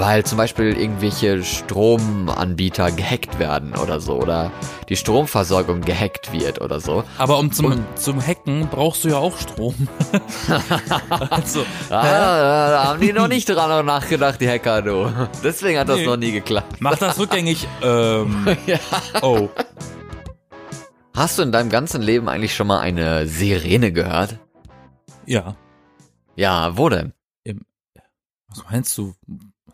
weil zum Beispiel irgendwelche Stromanbieter gehackt werden oder so oder die Stromversorgung gehackt wird oder so. Aber um zum, zum Hacken brauchst du ja auch Strom. also, ah, da haben die noch nicht dran nachgedacht, die Hacker, du. Deswegen hat das nee. noch nie geklappt. Mach das rückgängig. ähm, ja. Oh. Hast du in deinem ganzen Leben eigentlich schon mal eine Sirene gehört? Ja. Ja, wo denn? Im, was meinst du?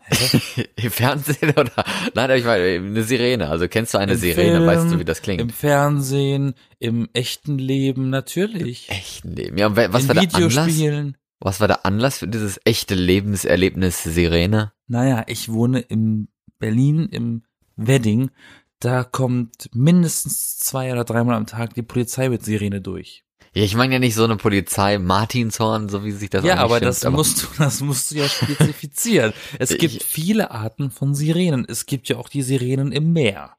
Im Fernsehen oder? Nein, ich meine, eine Sirene. Also kennst du eine Im Sirene? Film, weißt du, wie das klingt? Im Fernsehen, im echten Leben, natürlich. Im echten Leben. Ja, was In war der Anlass? Was war der Anlass für dieses echte Lebenserlebnis Sirene? Naja, ich wohne in Berlin im Wedding. Da kommt mindestens zwei oder dreimal am Tag die Polizei mit Sirene durch. Ja, ich meine ja nicht so eine Polizei Martinshorn, so wie sich das Ja, aber stimmt, das aber musst du, das musst du ja spezifizieren. es gibt ich, viele Arten von Sirenen. Es gibt ja auch die Sirenen im Meer.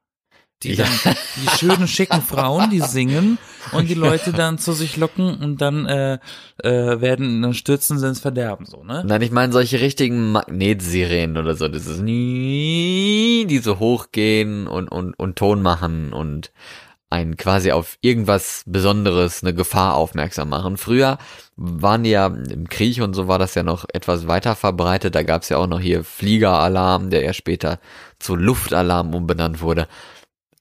Die dann, ja. die schönen, schicken Frauen, die singen und die Leute dann zu sich locken und dann äh, äh, werden, dann stürzen sie ins Verderben, so, ne? Nein, ich meine solche richtigen Magnetsirenen oder so. Das ist nie, die so hochgehen und, und, und Ton machen und einen quasi auf irgendwas Besonderes, eine Gefahr aufmerksam machen. Früher waren ja im Krieg und so war das ja noch etwas weiter verbreitet. Da gab es ja auch noch hier Fliegeralarm, der ja später zu Luftalarm umbenannt wurde.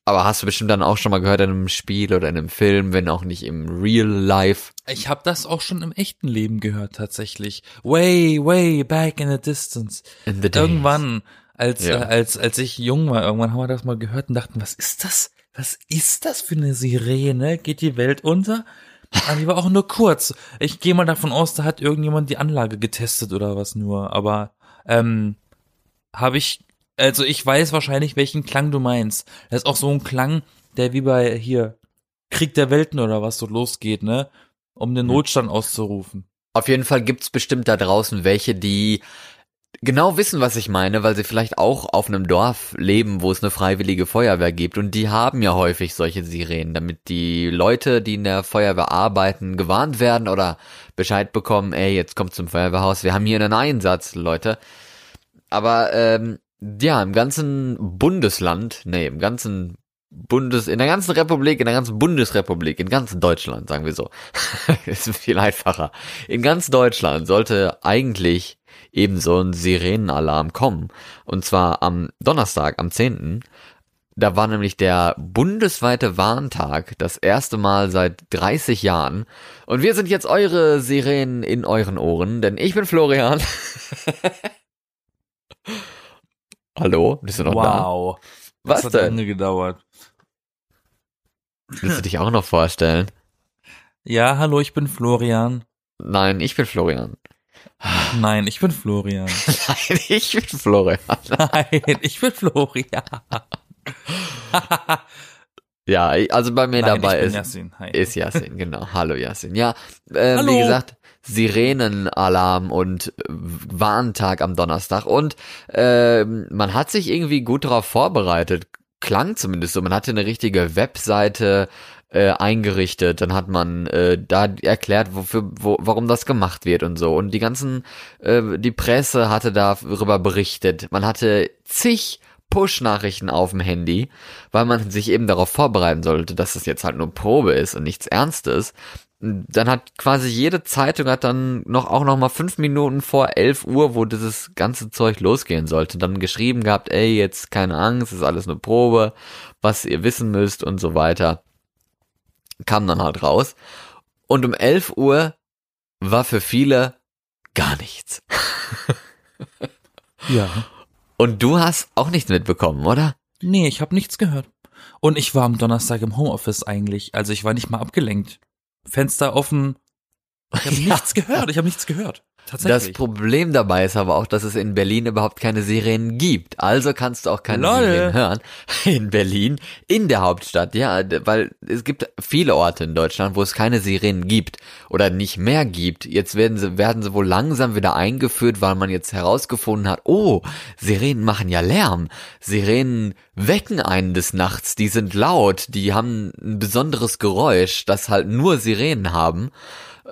Aber hast du bestimmt dann auch schon mal gehört in einem Spiel oder in einem Film, wenn auch nicht im Real Life. Ich habe das auch schon im echten Leben gehört tatsächlich. Way, way back in the distance. In the Irgendwann, als ja. äh, als als ich jung war, irgendwann haben wir das mal gehört und dachten, was ist das? Was ist das für eine Sirene? Geht die Welt unter? Aber die war auch nur kurz. Ich gehe mal davon aus, da hat irgendjemand die Anlage getestet oder was nur. Aber ähm, habe ich, also ich weiß wahrscheinlich, welchen Klang du meinst. Das ist auch so ein Klang, der wie bei hier Krieg der Welten oder was so losgeht, ne? Um den hm. Notstand auszurufen. Auf jeden Fall gibt's bestimmt da draußen welche, die genau wissen, was ich meine, weil sie vielleicht auch auf einem Dorf leben, wo es eine freiwillige Feuerwehr gibt und die haben ja häufig solche Sirenen, damit die Leute, die in der Feuerwehr arbeiten, gewarnt werden oder Bescheid bekommen, ey, jetzt kommt zum Feuerwehrhaus, wir haben hier einen Einsatz, Leute. Aber ähm, ja, im ganzen Bundesland, nee, im ganzen Bundes, in der ganzen Republik, in der ganzen Bundesrepublik, in ganz Deutschland, sagen wir so. ist viel einfacher. In ganz Deutschland sollte eigentlich eben so ein Sirenenalarm kommen. Und zwar am Donnerstag, am 10. Da war nämlich der bundesweite Warntag, das erste Mal seit 30 Jahren. Und wir sind jetzt eure Sirenen in euren Ohren, denn ich bin Florian. Hallo, bist du noch wow. da? Wow. Was das hat denn? lange gedauert. Willst du dich auch noch vorstellen? Ja, hallo, ich bin Florian. Nein, ich bin Florian. Nein, ich bin Florian. Nein, ich bin Florian. Nein, ich bin Florian. ja, also bei mir Nein, dabei ist, Yassin. ist Yassin, genau. Hallo Yassin. Ja, äh, Hallo. wie gesagt, Sirenenalarm und Warntag am Donnerstag und äh, man hat sich irgendwie gut darauf vorbereitet. Klang zumindest so. Man hatte eine richtige Webseite, äh, eingerichtet, dann hat man äh, da erklärt, wofür, wo, warum das gemacht wird und so. Und die ganzen, äh, die Presse hatte darüber berichtet. Man hatte zig Push-Nachrichten auf dem Handy, weil man sich eben darauf vorbereiten sollte, dass das jetzt halt nur Probe ist und nichts Ernstes. Dann hat quasi jede Zeitung hat dann noch auch noch mal fünf Minuten vor elf Uhr, wo dieses ganze Zeug losgehen sollte, dann geschrieben gehabt, ey, jetzt keine Angst, ist alles eine Probe, was ihr wissen müsst und so weiter kam dann halt raus. Und um 11 Uhr war für viele gar nichts. ja. Und du hast auch nichts mitbekommen, oder? Nee, ich habe nichts gehört. Und ich war am Donnerstag im Homeoffice eigentlich, also ich war nicht mal abgelenkt. Fenster offen. Ich habe ja. nichts gehört, ich habe nichts gehört. Das Problem dabei ist aber auch, dass es in Berlin überhaupt keine Sirenen gibt. Also kannst du auch keine Lol. Sirenen hören. In Berlin, in der Hauptstadt, ja, weil es gibt viele Orte in Deutschland, wo es keine Sirenen gibt oder nicht mehr gibt. Jetzt werden sie, werden sie wohl langsam wieder eingeführt, weil man jetzt herausgefunden hat, oh, Sirenen machen ja Lärm. Sirenen wecken einen des Nachts, die sind laut, die haben ein besonderes Geräusch, das halt nur Sirenen haben.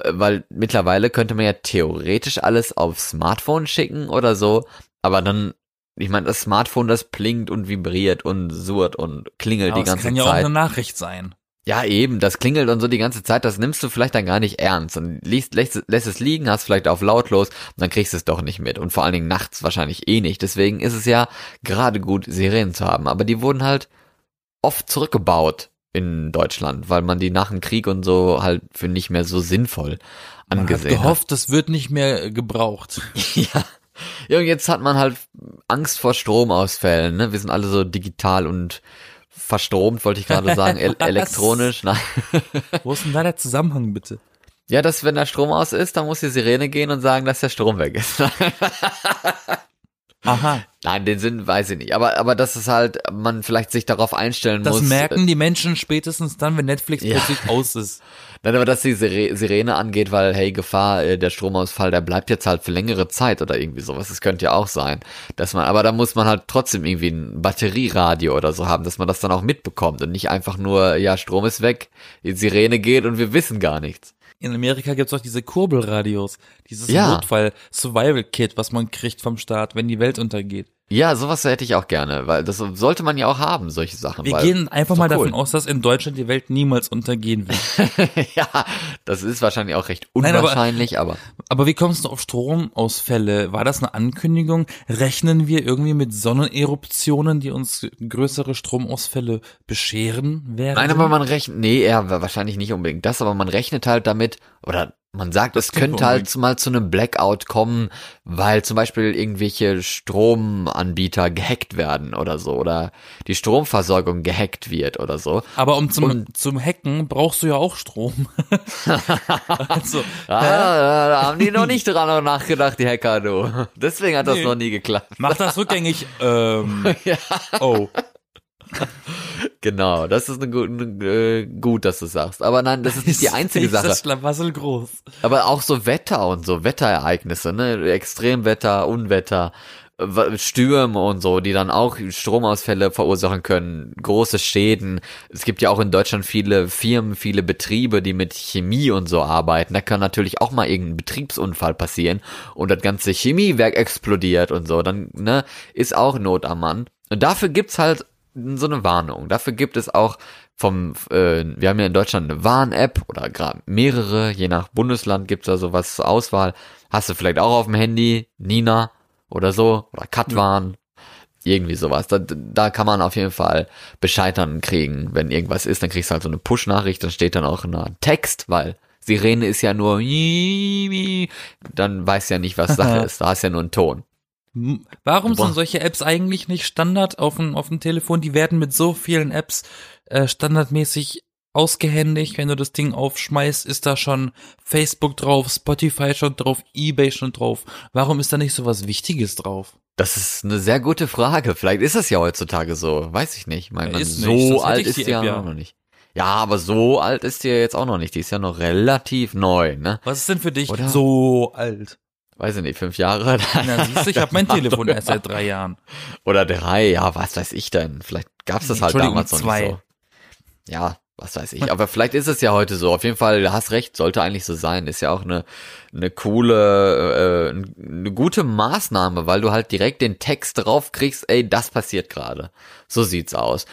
Äh, weil mittlerweile könnte man ja theoretisch alles auf Smartphone schicken oder so, aber dann ich meine, das Smartphone, das blinkt und vibriert und surrt und klingelt Aber die ganze Zeit. Das kann ja auch eine Nachricht sein. Ja, eben, das klingelt und so die ganze Zeit, das nimmst du vielleicht dann gar nicht ernst und liest, lässt, lässt es liegen, hast vielleicht auf lautlos und dann kriegst du es doch nicht mit und vor allen Dingen nachts wahrscheinlich eh nicht. Deswegen ist es ja gerade gut, Sirenen zu haben, aber die wurden halt oft zurückgebaut in Deutschland, weil man die nach dem Krieg und so halt für nicht mehr so sinnvoll angesehen man hat. gehofft, hat. das wird nicht mehr gebraucht. ja. Ja, und jetzt hat man halt Angst vor Stromausfällen, ne? Wir sind alle so digital und verstromt, wollte ich gerade sagen, El elektronisch. Nein. Wo ist denn da der Zusammenhang bitte? Ja, dass wenn der Strom aus ist, dann muss die Sirene gehen und sagen, dass der Strom weg ist. Aha. Nein, den Sinn weiß ich nicht. Aber, aber das ist halt, man vielleicht sich darauf einstellen das muss. Das merken die Menschen spätestens dann, wenn Netflix ja. plötzlich aus ist. Nein, aber dass die Sirene angeht, weil, hey, Gefahr, äh, der Stromausfall, der bleibt jetzt halt für längere Zeit oder irgendwie sowas. Das könnte ja auch sein. Dass man, aber da muss man halt trotzdem irgendwie ein Batterieradio oder so haben, dass man das dann auch mitbekommt und nicht einfach nur, ja, Strom ist weg, die Sirene geht und wir wissen gar nichts in Amerika gibt's auch diese Kurbelradios, dieses ja. Notfall-Survival-Kit, was man kriegt vom Staat, wenn die Welt untergeht. Ja, sowas hätte ich auch gerne, weil das sollte man ja auch haben, solche Sachen. Wir gehen einfach mal cool. davon aus, dass in Deutschland die Welt niemals untergehen wird. ja, das ist wahrscheinlich auch recht unwahrscheinlich, Nein, aber, aber. Aber wie kommst du auf Stromausfälle? War das eine Ankündigung? Rechnen wir irgendwie mit Sonneneruptionen, die uns größere Stromausfälle bescheren werden? Nein, aber man rechnet, nee, eher wahrscheinlich nicht unbedingt das, aber man rechnet halt damit, oder man sagt, das es könnte halt mal zu einem Blackout kommen, weil zum Beispiel irgendwelche Stromanbieter gehackt werden oder so oder die Stromversorgung gehackt wird oder so. Aber um zum, Und, zum Hacken brauchst du ja auch Strom. also, ah, da, da haben die noch nicht dran nachgedacht, die Hacker, du. Deswegen hat das nee. noch nie geklappt. Mach das rückgängig. Ähm, ja. Oh. Genau, das ist eine, eine, äh, gut, dass du sagst. Aber nein, das ist nicht die einzige Sache. Das Schlamassel groß. Aber auch so Wetter und so Wetterereignisse, ne, Extremwetter, Unwetter, Stürme und so, die dann auch Stromausfälle verursachen können, große Schäden. Es gibt ja auch in Deutschland viele Firmen, viele Betriebe, die mit Chemie und so arbeiten. Da kann natürlich auch mal irgendein Betriebsunfall passieren und das ganze Chemiewerk explodiert und so. Dann ne, ist auch Not am Mann. Und dafür gibt's halt so eine Warnung. Dafür gibt es auch vom, äh, wir haben ja in Deutschland eine Warn-App oder gerade mehrere, je nach Bundesland gibt's da sowas zur Auswahl. Hast du vielleicht auch auf dem Handy, Nina oder so, oder Katwarn, irgendwie sowas. Da, da kann man auf jeden Fall Bescheid dann kriegen, wenn irgendwas ist, dann kriegst du halt so eine Push-Nachricht, dann steht dann auch ein Text, weil Sirene ist ja nur, dann weiß ja nicht, was Sache ist, da hast ja nur einen Ton. Warum Boah. sind solche Apps eigentlich nicht Standard auf dem, auf dem Telefon? Die werden mit so vielen Apps äh, standardmäßig ausgehändigt. Wenn du das Ding aufschmeißt, ist da schon Facebook drauf, Spotify schon drauf, Ebay schon drauf. Warum ist da nicht so was Wichtiges drauf? Das ist eine sehr gute Frage. Vielleicht ist es ja heutzutage so. Weiß ich nicht. Ich meine, ist so nicht. alt ist die ja, ja noch nicht. Ja, aber so alt ist die ja jetzt auch noch nicht. Die ist ja noch relativ neu, ne? Was ist denn für dich Oder? so alt? Weiß ich nicht, fünf Jahre. Na, siehst du, ich habe mein Telefon erst seit drei Jahren. Oder drei, ja, was weiß ich denn? Vielleicht gab's das halt damals noch nicht so. Ja, was weiß ich. Aber vielleicht ist es ja heute so. Auf jeden Fall, du hast recht, sollte eigentlich so sein. Ist ja auch eine, eine coole, äh, eine gute Maßnahme, weil du halt direkt den Text drauf kriegst, ey, das passiert gerade. So sieht's aus.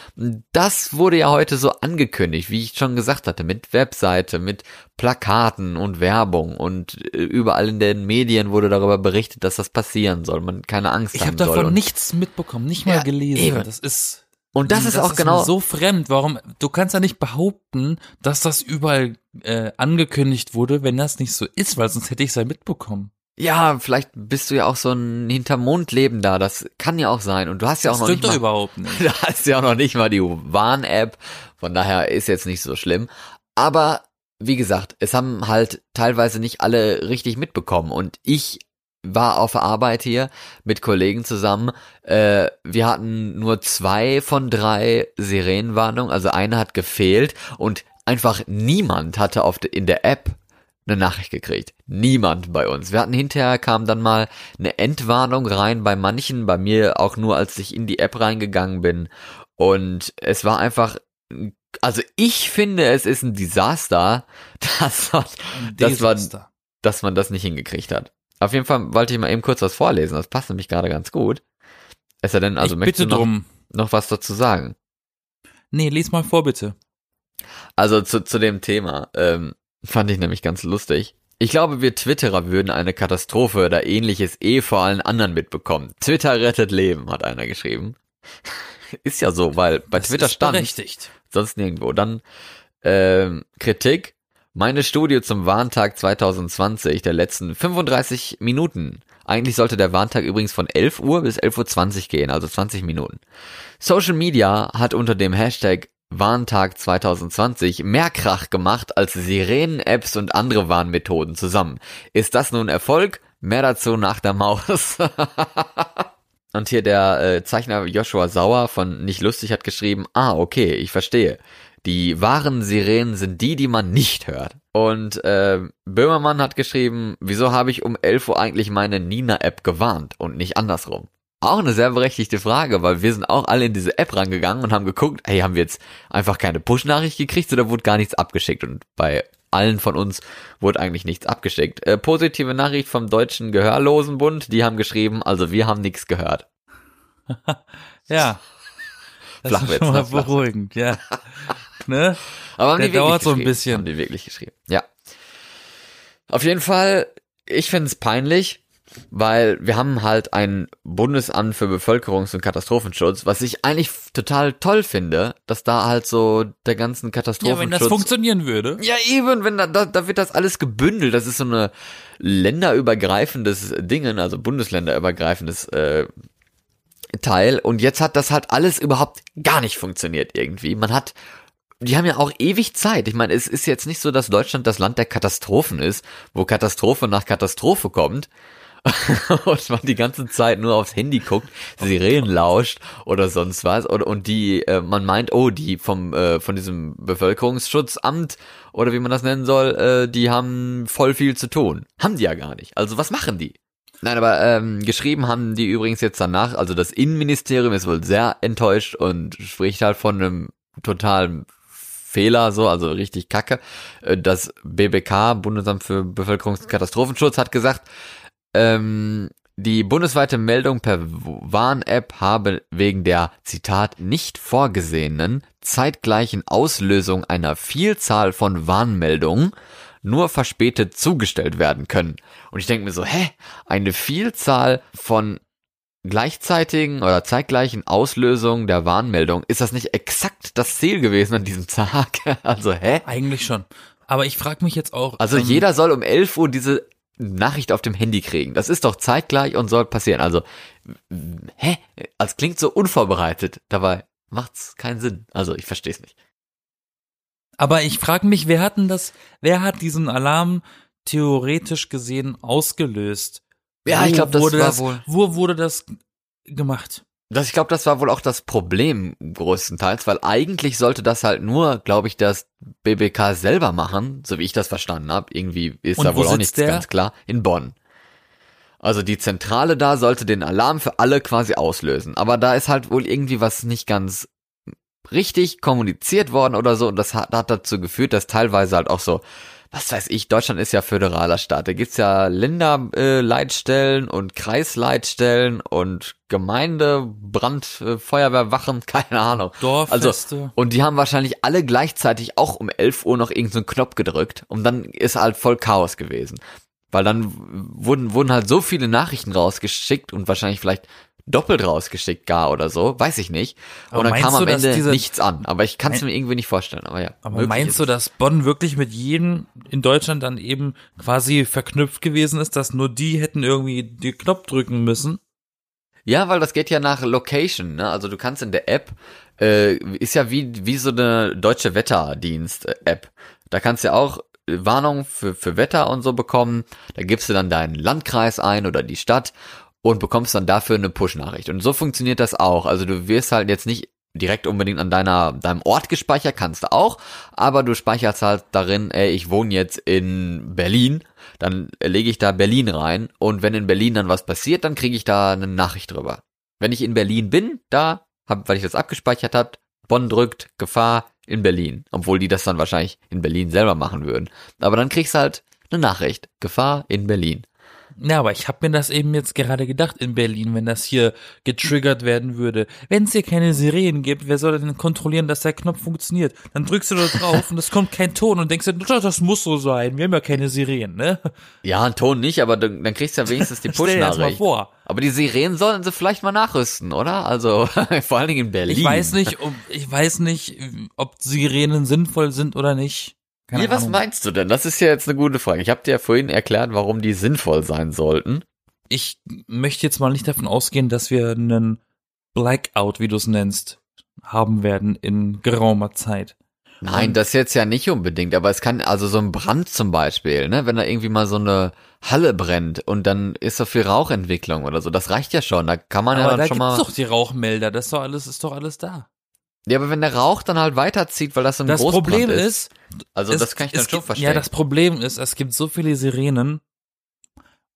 Das wurde ja heute so angekündigt, wie ich schon gesagt hatte, mit Webseite, mit Plakaten und Werbung und äh, überall in den Medien wurde darüber berichtet, dass das passieren soll. Man keine Angst ich haben hab soll. Ich habe davon nichts mitbekommen, nicht mal ja, gelesen. Eben. Das ist und das, das ist auch ist genau so fremd. Warum? Du kannst ja nicht behaupten, dass das überall äh, angekündigt wurde, wenn das nicht so ist, weil sonst hätte ich es ja mitbekommen. Ja, vielleicht bist du ja auch so ein Hintermondleben da. Das kann ja auch sein. Und du hast ja auch das noch nicht mal, überhaupt nicht. Du hast ja auch noch nicht mal die Warn-App. Von daher ist jetzt nicht so schlimm. Aber wie gesagt, es haben halt teilweise nicht alle richtig mitbekommen. Und ich war auf Arbeit hier mit Kollegen zusammen. Äh, wir hatten nur zwei von drei Sirenenwarnungen, also eine hat gefehlt und einfach niemand hatte auf de, in der App eine Nachricht gekriegt. Niemand bei uns. Wir hatten hinterher kam dann mal eine Entwarnung rein bei manchen, bei mir auch nur, als ich in die App reingegangen bin. Und es war einfach, also ich finde, es ist ein Desaster, dass, man, dass, man, dass man das nicht hingekriegt hat. Auf jeden Fall wollte ich mal eben kurz was vorlesen. Das passt nämlich gerade ganz gut. Es sei denn, also ich möchtest bitte du noch, drum. noch was dazu sagen? Nee, lies mal vor, bitte. Also zu, zu dem Thema, ähm, fand ich nämlich ganz lustig. Ich glaube, wir Twitterer würden eine Katastrophe oder ähnliches eh vor allen anderen mitbekommen. Twitter rettet Leben, hat einer geschrieben. ist ja so, weil bei Das Twitter ist stand berechtigt. sonst nirgendwo. Dann ähm, Kritik. Meine Studie zum Warntag 2020 der letzten 35 Minuten. Eigentlich sollte der Warntag übrigens von 11 Uhr bis 11.20 Uhr gehen, also 20 Minuten. Social Media hat unter dem Hashtag Warntag 2020 mehr Krach gemacht als Sirenen-Apps und andere Warnmethoden zusammen. Ist das nun Erfolg? Mehr dazu nach der Maus. und hier der äh, Zeichner Joshua Sauer von Nicht Lustig hat geschrieben, ah, okay, ich verstehe. Die wahren Sirenen sind die, die man nicht hört. Und äh, Böhmermann hat geschrieben, wieso habe ich um 11 Uhr eigentlich meine Nina-App gewarnt und nicht andersrum? Auch eine sehr berechtigte Frage, weil wir sind auch alle in diese App rangegangen und haben geguckt, hey, haben wir jetzt einfach keine Push-Nachricht gekriegt oder wurde gar nichts abgeschickt? Und bei allen von uns wurde eigentlich nichts abgeschickt. Äh, positive Nachricht vom Deutschen Gehörlosenbund, die haben geschrieben, also wir haben nichts gehört. Ja. Das Flachwitz, ist schon mal ne? Beruhigend, ja. ne? Aber haben Der dauert so ein bisschen. Haben die wirklich geschrieben. Ja. Auf jeden Fall, ich finde es peinlich, weil wir haben halt ein Bundesamt für Bevölkerungs- und Katastrophenschutz, was ich eigentlich total toll finde, dass da halt so der ganzen Ja, Katastrophenschutz wenn das funktionieren würde. Ja, eben, wenn da, da, da wird das alles gebündelt. Das ist so eine länderübergreifendes Dingen, also bundesländerübergreifendes äh, Teil. Und jetzt hat das halt alles überhaupt gar nicht funktioniert irgendwie. Man hat, die haben ja auch ewig Zeit. Ich meine, es ist jetzt nicht so, dass Deutschland das Land der Katastrophen ist, wo Katastrophe nach Katastrophe kommt. und man die ganze Zeit nur aufs Handy guckt, Sirenen lauscht oder sonst was oder und die äh, man meint, oh, die vom äh, von diesem Bevölkerungsschutzamt oder wie man das nennen soll, äh, die haben voll viel zu tun. Haben die ja gar nicht. Also was machen die? Nein, aber ähm, geschrieben haben die übrigens jetzt danach, also das Innenministerium ist wohl sehr enttäuscht und spricht halt von einem totalen Fehler, so, also richtig kacke. Äh, Das BBK, Bundesamt für Bevölkerungs- und Katastrophenschutz, hat gesagt, ähm, die bundesweite Meldung per Warn-App habe wegen der, Zitat, nicht vorgesehenen zeitgleichen Auslösung einer Vielzahl von Warnmeldungen nur verspätet zugestellt werden können. Und ich denke mir so, hä? Eine Vielzahl von gleichzeitigen oder zeitgleichen Auslösungen der Warnmeldung, ist das nicht exakt das Ziel gewesen an diesem Tag? Also, hä? Eigentlich schon. Aber ich frage mich jetzt auch. Also ähm, jeder soll um 11 Uhr diese Nachricht auf dem Handy kriegen. Das ist doch zeitgleich und soll passieren. Also, hä? Das klingt so unvorbereitet. Dabei macht's keinen Sinn. Also, ich verstehe es nicht. Aber ich frage mich, wer hat denn das, wer hat diesen Alarm theoretisch gesehen ausgelöst? Ja, ich glaube, das wurde war das, wohl. Wo wurde das gemacht? Das, ich glaube, das war wohl auch das Problem größtenteils, weil eigentlich sollte das halt nur, glaube ich, das BBK selber machen, so wie ich das verstanden habe. Irgendwie ist Und da wo wohl auch nichts der? ganz klar. In Bonn. Also die Zentrale da sollte den Alarm für alle quasi auslösen. Aber da ist halt wohl irgendwie was nicht ganz richtig kommuniziert worden oder so. Und das hat, hat dazu geführt, dass teilweise halt auch so, was weiß ich, Deutschland ist ja föderaler Staat. Da gibt's ja Länderleitstellen äh, und Kreisleitstellen und Gemeinde, Brand, äh, Feuerwehrwachen, keine Ahnung. Also, Dorffeste. und die haben wahrscheinlich alle gleichzeitig auch um 11 Uhr noch irgendeinen Knopf gedrückt und dann ist halt voll Chaos gewesen. Weil dann wurden, wurden halt so viele Nachrichten rausgeschickt und wahrscheinlich vielleicht doppelt rausgeschickt gar oder so, weiß ich nicht. Aber und dann kam am du, Ende diese- nichts an. Aber ich kann es mir irgendwie nicht vorstellen. Aber ja. Aber meinst du, dass Bonn wirklich mit jedem in Deutschland dann eben quasi verknüpft gewesen ist, dass nur die hätten irgendwie den Knopf drücken müssen? Ja, weil das geht ja nach Location, ne? Also du kannst in der App, äh, ist ja wie, wie so eine deutsche Wetterdienst-App. Da kannst du ja auch Warnung für, für Wetter und so bekommen. Da gibst du dann deinen Landkreis ein oder die Stadt und bekommst dann dafür eine Push-Nachricht. Und so funktioniert das auch. Also du wirst halt jetzt nicht direkt unbedingt an deiner, deinem Ort gespeichert, kannst du auch, aber du speicherst halt darin, ey, ich wohne jetzt in Berlin, dann lege ich da Berlin rein und wenn in Berlin dann was passiert, dann kriege ich da eine Nachricht drüber. Wenn ich in Berlin bin, da, hab, weil ich das abgespeichert habe, Bonn drückt, Gefahr in Berlin, obwohl die das dann wahrscheinlich in Berlin selber machen würden. Aber dann kriegst du halt eine Nachricht, Gefahr in Berlin. Ja, aber ich habe mir das eben jetzt gerade gedacht in Berlin, wenn das hier getriggert werden würde. Wenn es hier keine Sirenen gibt, wer soll denn kontrollieren, dass der Knopf funktioniert? Dann drückst du da drauf und es kommt kein Ton und denkst dir, das muss so sein, wir haben ja keine Sirenen, ne? Ja, ein Ton nicht, aber dann, dann kriegst du ja wenigstens die Push-Nachricht. vor. Aber die Sirenen sollten sie vielleicht mal nachrüsten, oder? Also vor allen Dingen in Berlin. Ich weiß nicht, ob, ich weiß nicht, ob Sirenen sinnvoll sind oder nicht. Keine Wie, was meinst du denn? Das ist ja jetzt eine gute Frage. Ich habe dir ja vorhin erklärt, warum die sinnvoll sein sollten. Ich möchte jetzt mal nicht davon ausgehen, dass wir einen Blackout, wie du es nennst, haben werden in geraumer Zeit. Nein, das jetzt ja nicht unbedingt, aber es kann, also so ein Brand zum Beispiel, ne, wenn da irgendwie mal so eine Halle brennt und dann ist so viel Rauchentwicklung oder so, das reicht ja schon, da kann man aber ja dann da schon mal. doch die Rauchmelder, das ist doch alles, ist doch alles da. Ja, aber wenn der Rauch dann halt weiterzieht, weil das ein das Problem ist, ist, also es, das kann ich dann schon gibt, verstehen. Ja, das Problem ist, es gibt so viele Sirenen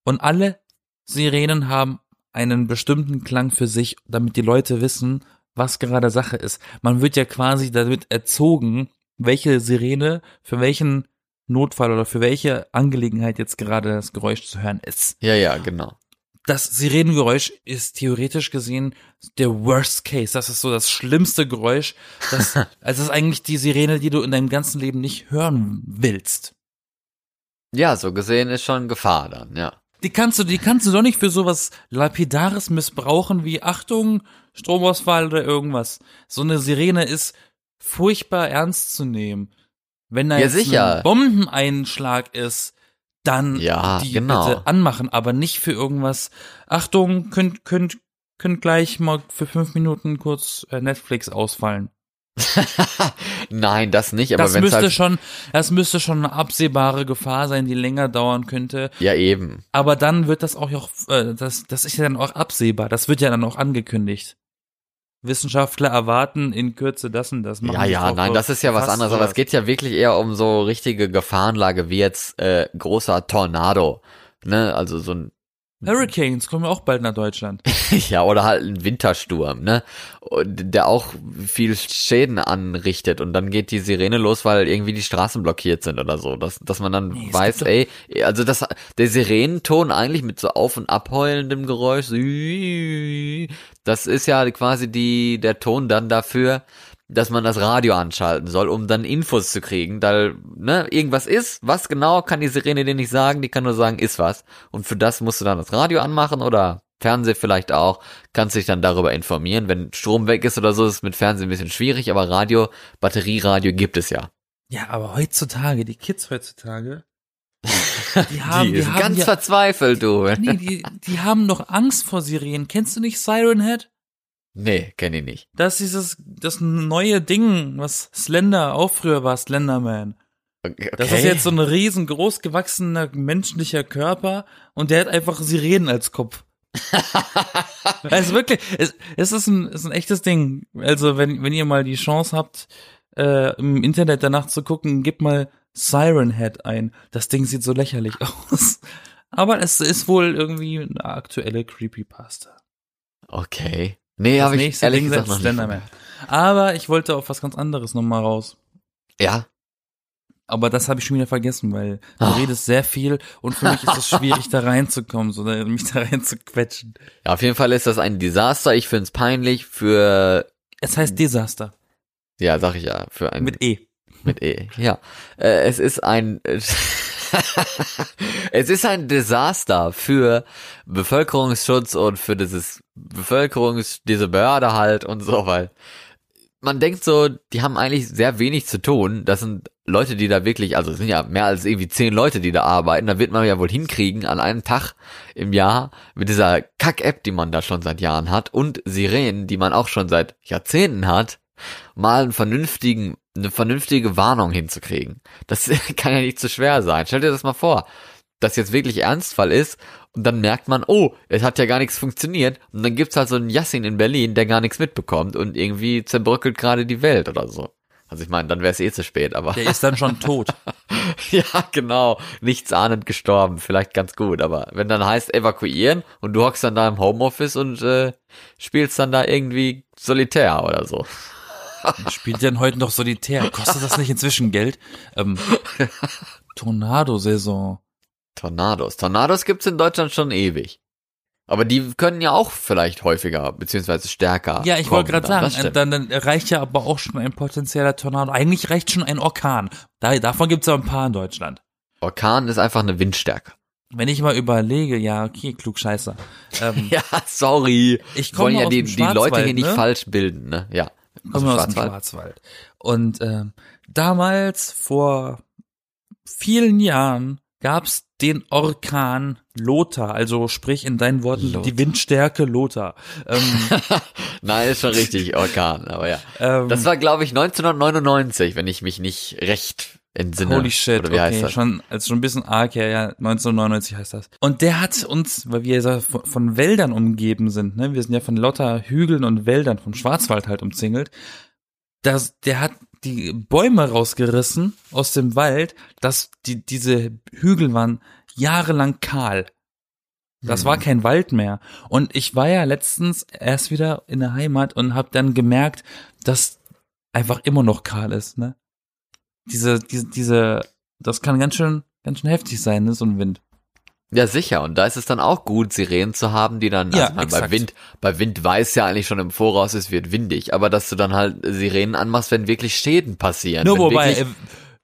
und alle Sirenen haben einen bestimmten Klang für sich, damit die Leute wissen, was gerade Sache ist. Man wird ja quasi damit erzogen, welche Sirene für welchen Notfall oder für welche Angelegenheit jetzt gerade das Geräusch zu hören ist. Ja, ja, genau das Sirenengeräusch ist theoretisch gesehen der Worst Case. Das ist so das schlimmste Geräusch. Das, also das ist eigentlich die Sirene, die du in deinem ganzen Leben nicht hören willst. Ja, so gesehen ist schon Gefahr dann, ja. Die kannst du, die kannst du doch nicht für sowas Lapidares missbrauchen wie Achtung, Stromausfall oder irgendwas. So eine Sirene ist furchtbar ernst zu nehmen. Wenn da ja, jetzt sicher. ein Bombeneinschlag ist, dann ja, die genau. bitte anmachen, aber nicht für irgendwas. Achtung, könnt, könnt, könnt gleich mal für fünf Minuten kurz äh, Netflix ausfallen. Nein, das nicht. Aber das müsste halt schon, das müsste schon eine absehbare Gefahr sein, die länger dauern könnte. Ja, eben. Aber dann wird das auch, äh, das, das ist ja dann auch absehbar. Das wird ja dann auch angekündigt. Wissenschaftler erwarten in Kürze das und das. Machen ja, ja, nein, das ist ja was anderes, aber es geht ja wirklich eher um so richtige Gefahrenlage wie jetzt äh, großer Tornado, ne, also so ein Hurricanes kommen auch bald nach Deutschland. ja, oder halt ein Wintersturm, ne? Der auch viel Schäden anrichtet und dann geht die Sirene los, weil irgendwie die Straßen blockiert sind oder so. Dass, dass man dann nee, weiß, ey, also das, der Sirenenton eigentlich mit so auf- und abheulendem Geräusch, das ist ja quasi die, der Ton dann dafür, dass man das Radio anschalten soll, um dann Infos zu kriegen, da ne, irgendwas ist, was genau kann die Sirene dir nicht sagen, die kann nur sagen, ist was. Und für das musst du dann das Radio anmachen oder Fernseh vielleicht auch, kannst dich dann darüber informieren. Wenn Strom weg ist oder so, ist es mit Fernsehen ein bisschen schwierig, aber Radio, Batterieradio gibt es ja. Ja, aber heutzutage, die Kids heutzutage, die haben, die, die sind haben ganz ja, verzweifelt, du. Nee, die, die haben noch Angst vor Sirenen. Kennst du nicht Siren Head? Nee, kenne ich nicht. Das ist dieses, das neue Ding, was Slender auch früher war, Slenderman. Okay. Das ist jetzt so ein riesengroß gewachsener menschlicher Körper und der hat einfach Sirenen als Kopf. also wirklich, es, es ist, ein, ist ein echtes Ding. Also wenn, wenn ihr mal die Chance habt, äh, im Internet danach zu gucken, gebt mal Siren Head ein. Das Ding sieht so lächerlich aus. Aber es ist wohl irgendwie eine aktuelle Creepypasta. Okay. Nee, habe ich ehrlich Ding gesagt noch Slenderman. nicht. Aber ich wollte auf was ganz anderes nochmal raus. Ja. Aber das habe ich schon wieder vergessen, weil du oh. redest sehr viel und für mich ist es schwierig, da reinzukommen, so mich da reinzuquetschen. Ja, auf jeden Fall ist das ein Desaster. Ich finde es peinlich für. Es heißt Desaster. Ja, sag ich ja. Für ein. Mit E. Mit E. Ja. Äh, es ist ein. es ist ein Desaster für Bevölkerungsschutz und für dieses Bevölkerungs, diese Behörde halt und so, weil man denkt so, die haben eigentlich sehr wenig zu tun. Das sind Leute, die da wirklich, also es sind ja mehr als irgendwie zehn Leute, die da arbeiten. Da wird man ja wohl hinkriegen, an einem Tag im Jahr mit dieser Kack-App, die man da schon seit Jahren hat und Sirenen, die man auch schon seit Jahrzehnten hat, mal einen vernünftigen, eine vernünftige Warnung hinzukriegen. Das kann ja nicht zu schwer sein. Stell dir das mal vor, dass jetzt wirklich Ernstfall ist und dann merkt man, oh, es hat ja gar nichts funktioniert und dann gibt's halt so einen Yassin in Berlin, der gar nichts mitbekommt und irgendwie zerbröckelt gerade die Welt oder so. Also ich meine, dann wäre es eh zu spät, aber. Der ist dann schon tot. ja, genau. Nichts ahnend gestorben. Vielleicht ganz gut. Aber wenn dann heißt evakuieren und du hockst dann da im Homeoffice und äh, spielst dann da irgendwie solitär oder so. Spielt denn heute noch Solitär? Kostet das nicht inzwischen Geld? Ähm, Tornado-Saison. Tornados. Tornados gibt's in Deutschland schon ewig. Aber die können ja auch vielleicht häufiger beziehungsweise stärker. Ja, ich wollte gerade sagen, dann, dann reicht ja aber auch schon ein potenzieller Tornado. Eigentlich reicht schon ein Orkan. Da, davon gibt's aber ein paar in Deutschland. Orkan ist einfach eine Windstärke. Wenn ich mal überlege, ja, okay, klugscheißer. Ähm, ja, sorry. Ich komme ja die, die Leute hier nicht ne? falsch bilden, ne? Ja. Komme aus, aus dem Schwarzwald. Und ähm, damals vor vielen Jahren gab's den Orkan Lothar, also sprich in deinen Worten Lothar. die Windstärke Lothar. Ähm, Nein, ist schon richtig Orkan, aber ja. Ähm, das war glaube ich 1999, wenn ich mich nicht recht entsinne. Holy shit, Oder wie okay, heißt das? schon also schon ein bisschen arg, ja, ja, 1999 heißt das. Und der hat uns, weil wir ja von, von Wäldern umgeben sind, ne, wir sind ja von lauter Hügeln und Wäldern vom Schwarzwald halt umzingelt. Das, der hat die Bäume rausgerissen aus dem Wald, dass die, diese Hügel waren jahrelang kahl. Das war kein Wald mehr. Und ich war ja letztens erst wieder in der Heimat und habe dann gemerkt, dass einfach immer noch kahl ist, ne? Diese, diese, diese, das kann ganz schön, ganz schön heftig sein, ne, so ein Wind. Ja, sicher. Und da ist es dann auch gut, Sirenen zu haben, die dann, ja, also bei Wind, bei Wind weiß ja eigentlich schon im Voraus, es wird windig, aber dass du dann halt Sirenen anmachst, wenn wirklich Schäden passieren. Nur wobei, äh,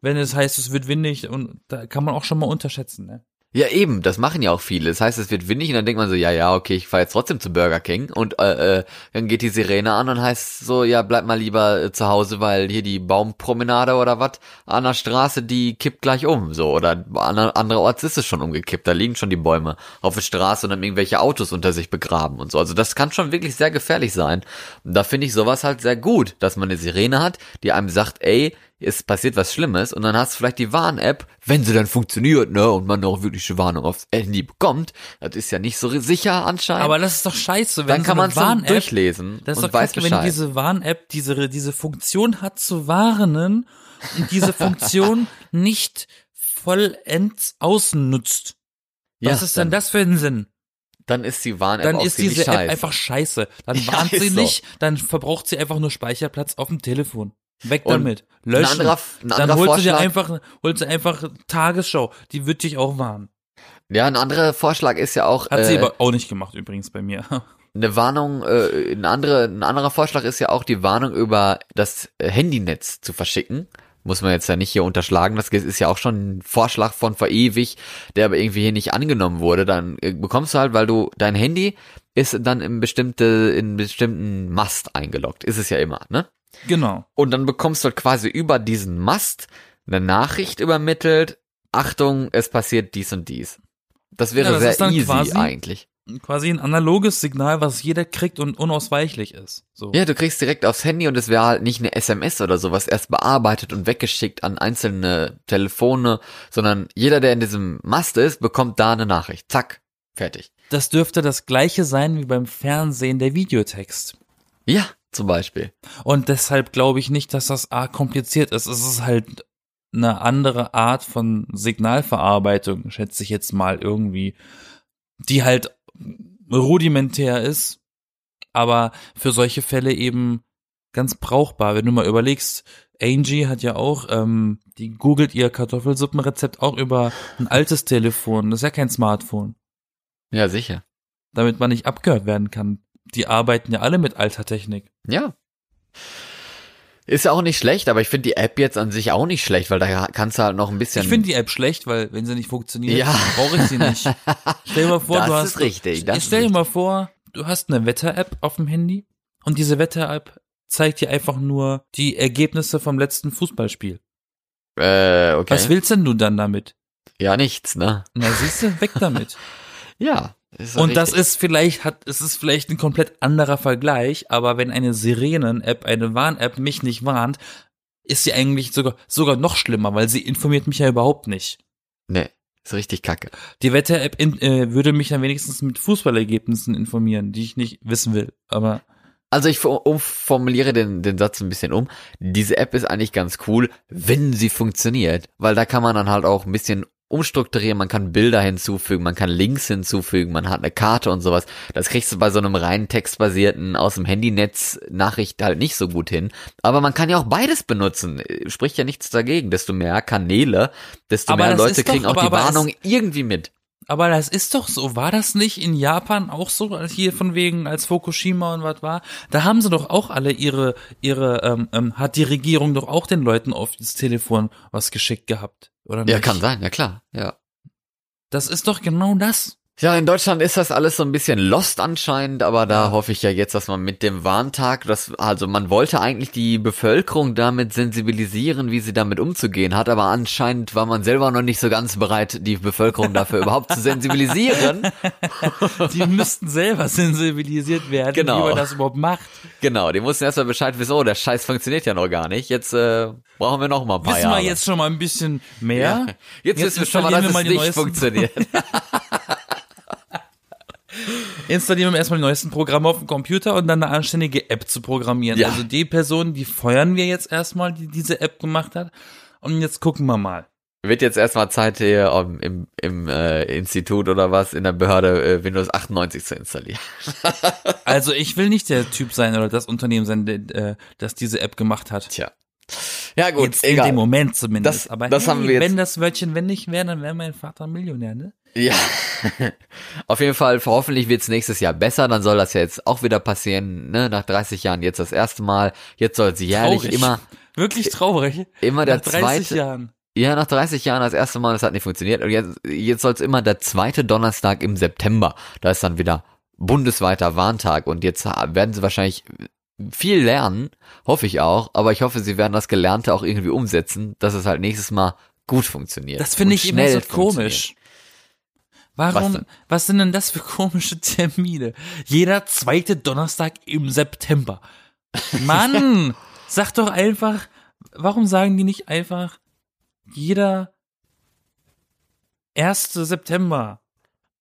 wenn es heißt, es wird windig und da kann man auch schon mal unterschätzen, ne? Ja, eben, das machen ja auch viele. Das heißt, es wird windig und dann denkt man so, ja, ja, okay, ich fahr jetzt trotzdem zu Burger King und äh, äh, dann geht die Sirene an und heißt so, ja, bleib mal lieber äh, zu Hause, weil hier die Baumpromenade oder was an der Straße, die kippt gleich um, so oder an, andererorts ist es schon umgekippt, da liegen schon die Bäume auf der Straße und dann irgendwelche Autos unter sich begraben und so. Also das kann schon wirklich sehr gefährlich sein. Und da finde ich sowas halt sehr gut, dass man eine Sirene hat, die einem sagt, ey, es passiert was Schlimmes und dann hast du vielleicht die Warn-App, wenn sie dann funktioniert, ne, und man auch wirkliche Warnung aufs Handy bekommt. Das ist ja nicht so sicher anscheinend. Aber das ist doch scheiße, wenn dann kann man es durchlesen das ist und doch weiß kacke, wenn diese Warn-App diese diese Funktion hat zu warnen und diese Funktion nicht vollends ausnutzt. Was ja, ist denn das für ein Sinn? Dann ist die Warn-App Dann ist diese App einfach scheiße. Dann ja, warnt sie nicht, so. dann verbraucht sie einfach nur Speicherplatz auf dem Telefon. Weg damit. Löschen. Ein anderer, ein Dann holst Vorschlag, du dir einfach, holst du einfach Tagesschau. Die wird dich auch warnen. Ja, ein anderer Vorschlag ist ja auch. Hat äh, sie aber auch nicht gemacht übrigens bei mir. Eine Warnung, äh, ein, andere, ein anderer Vorschlag ist ja auch die Warnung über das Handynetz zu verschicken. Muss man jetzt ja nicht hier unterschlagen. Das ist ja auch schon ein Vorschlag von vor ewig, der aber irgendwie hier nicht angenommen wurde. Dann äh, bekommst du halt, weil du dein Handy ist dann in bestimmte, in bestimmten Mast eingeloggt. Ist es ja immer, ne? Genau. Und dann bekommst du halt quasi über diesen Mast eine Nachricht übermittelt. Achtung, es passiert dies und dies. Das wäre ja, das sehr easy quasi, eigentlich. Quasi ein analoges Signal, was jeder kriegt und unausweichlich ist. So. Ja, du kriegst direkt aufs Handy und es wäre halt nicht eine SMS oder sowas erst bearbeitet und weggeschickt an einzelne Telefone, sondern jeder, der in diesem Mast ist, bekommt da eine Nachricht. Zack, fertig. Das dürfte das gleiche sein wie beim Fernsehen der Videotext. Ja, zum Beispiel. Und deshalb glaube ich nicht, dass das A kompliziert ist. Es ist halt eine andere Art von Signalverarbeitung, schätze ich jetzt mal irgendwie, die halt rudimentär ist, aber für solche Fälle eben ganz brauchbar. Wenn du mal überlegst, Angie hat ja auch, ähm, die googelt ihr Kartoffelsuppenrezept auch über ein altes Telefon. Das ist ja kein Smartphone. Ja, sicher. Damit man nicht abgehört werden kann die arbeiten ja alle mit alter Technik. Ja. Ist ja auch nicht schlecht, aber ich finde die App jetzt an sich auch nicht schlecht, weil da kannst du halt noch ein bisschen. Ich finde die App schlecht, weil wenn sie nicht funktioniert, ja. brauche ich sie nicht. Stell dir mal vor, das du hast. Ist richtig. Das stell dir mal vor, du hast eine Wetter-App auf dem Handy und diese Wetter-App zeigt dir einfach nur die Ergebnisse vom letzten Fußballspiel. Äh, okay. Was willst denn du dann damit? Ja, nichts, ne? Na, siehst du, weg damit. ja. Und richtig. das ist vielleicht, hat, es ist vielleicht ein komplett anderer Vergleich, aber wenn eine Sirenen-App, eine Warn-App mich nicht warnt, ist sie eigentlich sogar, sogar noch schlimmer, weil sie informiert mich ja überhaupt nicht. Nee, ist richtig kacke. Die Wetter-App äh, würde mich dann wenigstens mit Fußballergebnissen informieren, die ich nicht wissen will, aber. Also ich umformuliere den, den Satz ein bisschen um. Diese App ist eigentlich ganz cool, wenn sie funktioniert, weil da kann man dann halt auch ein bisschen umstrukturieren, man kann Bilder hinzufügen, man kann Links hinzufügen, man hat eine Karte und sowas. Das kriegst du bei so einem rein textbasierten aus dem Handynetz Nachricht halt nicht so gut hin. Aber man kann ja auch beides benutzen. Spricht ja nichts dagegen. Desto mehr Kanäle, desto aber mehr Leute kriegen doch, auch aber, die aber Warnung irgendwie mit. Aber das ist doch so. War das nicht in Japan auch so, hier von wegen, als Fukushima und was war? Da haben sie doch auch alle ihre, ihre, ähm, ähm, hat die Regierung doch auch den Leuten auf das Telefon was geschickt gehabt, oder nicht? Ja, kann sein, ja klar, ja. Das ist doch genau das. Ja, in Deutschland ist das alles so ein bisschen lost anscheinend, aber da hoffe ich ja jetzt, dass man mit dem Warntag, das, also man wollte eigentlich die Bevölkerung damit sensibilisieren, wie sie damit umzugehen hat, aber anscheinend war man selber noch nicht so ganz bereit, die Bevölkerung dafür überhaupt zu sensibilisieren. Die müssten selber sensibilisiert werden, genau. wie man das überhaupt macht. Genau, die mussten erstmal Bescheid wissen, oh, der Scheiß funktioniert ja noch gar nicht. Jetzt äh, brauchen wir noch mal ein paar wissen Jahre. Wissen wir jetzt schon mal ein bisschen mehr? Ja. Jetzt, jetzt wissen wir schon mal, dass es nicht funktioniert. installieren wir erstmal die neuesten Programme auf dem Computer und dann eine anständige App zu programmieren. Ja. Also die Person, die feuern wir jetzt erstmal, die diese App gemacht hat. Und jetzt gucken wir mal. Wird jetzt erstmal Zeit hier um, im, im äh, Institut oder was in der Behörde äh, Windows 98 zu installieren. also ich will nicht der Typ sein oder das Unternehmen sein, der, äh, das diese App gemacht hat. Tja. Ja gut, jetzt egal. in dem Moment zumindest. Das, Aber das hey, haben wir jetzt. wenn das Wörtchen wenn nicht wäre, dann wäre mein Vater Millionär, ne? Ja, auf jeden Fall, hoffentlich wird's nächstes Jahr besser, dann soll das ja jetzt auch wieder passieren, ne, nach 30 Jahren jetzt das erste Mal, jetzt soll sie jährlich traurig. immer. Wirklich traurig. Immer der nach 30 zweite, Jahren. Ja, nach 30 Jahren das erste Mal, das hat nicht funktioniert und jetzt, jetzt soll es immer der zweite Donnerstag im September, da ist dann wieder bundesweiter Warntag und jetzt werden sie wahrscheinlich viel lernen, hoffe ich auch, aber ich hoffe, sie werden das Gelernte auch irgendwie umsetzen, dass es halt nächstes Mal gut funktioniert. Das finde ich immer so komisch. Warum, was, was sind denn das für komische Termine? Jeder zweite Donnerstag im September. Mann, sag doch einfach, warum sagen die nicht einfach jeder erste September?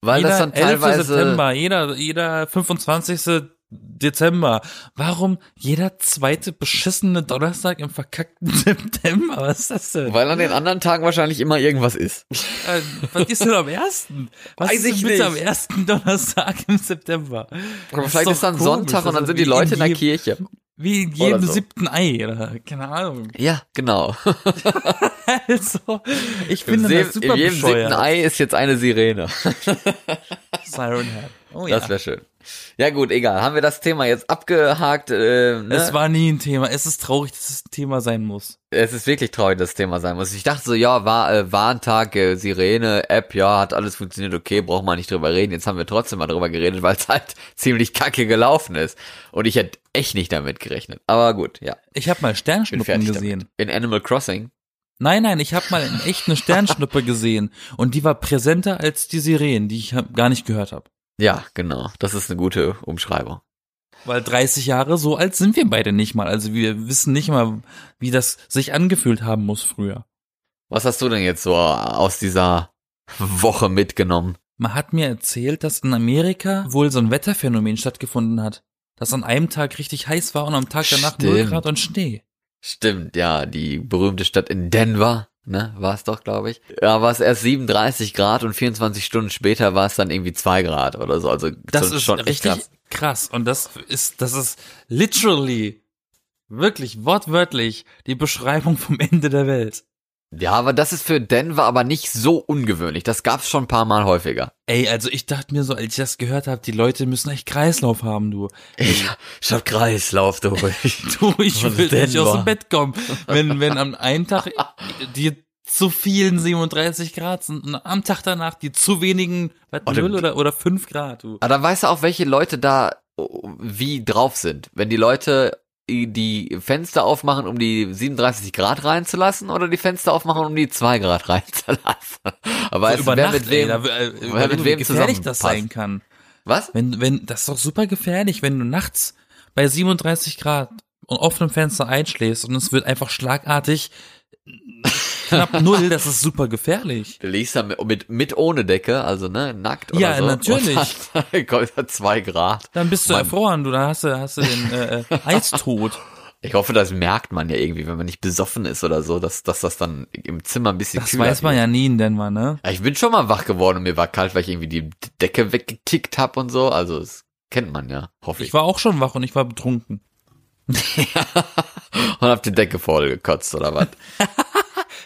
Weil jeder das dann teilweise September, jeder jeder 25. Dezember. Warum jeder zweite beschissene Donnerstag im verkackten September? Was ist das denn? Weil an den anderen Tagen wahrscheinlich immer irgendwas ist. Äh, was ist denn am ersten? Was Weiß ist ich nicht. am ersten Donnerstag im September? Aber vielleicht ist, ist dann komisch. Sonntag und dann sind die Leute in, in der Kirche. Wie in jedem so. siebten Ei, oder? Keine Ahnung. Ja, genau. also, ich finde das super In jedem bescheuert. siebten Ei ist jetzt eine Sirene. Siren Head. Oh, ja. Das wäre schön. Ja gut, egal. Haben wir das Thema jetzt abgehakt? Äh, ne? Es war nie ein Thema. Es ist traurig, dass es ein Thema sein muss. Es ist wirklich traurig, dass es Thema sein muss. Ich dachte so, ja, war äh, Warntag, äh, Sirene, App, ja, hat alles funktioniert, okay, braucht man nicht drüber reden. Jetzt haben wir trotzdem mal drüber geredet, weil es halt ziemlich kacke gelaufen ist. Und ich hätte echt nicht damit gerechnet. Aber gut, ja. Ich habe mal Sternschnuppen gesehen. Damit. In Animal Crossing. Nein, nein, ich habe mal in echt eine Sternschnuppe gesehen und die war präsenter als die Sirenen, die ich gar nicht gehört habe. Ja, genau. Das ist eine gute Umschreibung. Weil 30 Jahre, so alt sind wir beide nicht mal. Also wir wissen nicht mal, wie das sich angefühlt haben muss früher. Was hast du denn jetzt so aus dieser Woche mitgenommen? Man hat mir erzählt, dass in Amerika wohl so ein Wetterphänomen stattgefunden hat. Dass an einem Tag richtig heiß war und am Tag danach Stimmt. 0 Grad und Schnee. Stimmt, ja, die berühmte Stadt in Denver ne, war es doch, glaube ich. Ja, war es erst 37 Grad und 24 Stunden später war es dann irgendwie zwei Grad oder so. Also das ist schon richtig krass. krass. Und das ist, das ist literally, wirklich wortwörtlich die Beschreibung vom Ende der Welt. Ja, aber das ist für Denver aber nicht so ungewöhnlich. Das gab's schon ein paar Mal häufiger. Ey, also ich dachte mir so, als ich das gehört habe, die Leute müssen echt Kreislauf haben, du. Ich, ich hab Kreislauf, du. du, ich will nicht aus dem Bett kommen. Wenn, wenn am einen Tag die zu vielen 37 Grad sind und am Tag danach die zu wenigen, was, oh, 0 oder, oder 5 Grad, du. Aber da weißt du auch, welche Leute da wie drauf sind. Wenn die Leute die Fenster aufmachen, um die 37 Grad reinzulassen oder die Fenster aufmachen, um die 2 Grad reinzulassen. Aber so über wer Nacht, mit wem, ey, da, äh, wer mit wem gefährlich das sein kann. Was? Wenn, wenn, das ist doch super gefährlich, wenn du nachts bei 37 Grad und offenem Fenster einschläfst und es wird einfach schlagartig knapp null, das ist super gefährlich. Du liegst da mit, mit, ohne Decke, also ne, nackt oder ja, so. Ja, natürlich. Dann kommt da zwei Grad. Dann bist du Mann. erfroren, du, da hast du, hast du den äh, äh Eistod. Ich hoffe, das merkt man ja irgendwie, wenn man nicht besoffen ist oder so, dass, dass das dann im Zimmer ein bisschen Das weiß man wird. ja nie in Denver, ne? Ja, ich bin schon mal wach geworden und mir war kalt, weil ich irgendwie die Decke weggetickt hab und so. Also das kennt man ja, hoffe ich. Ich war auch schon wach und ich war betrunken. und hab die Decke voll gekotzt oder was?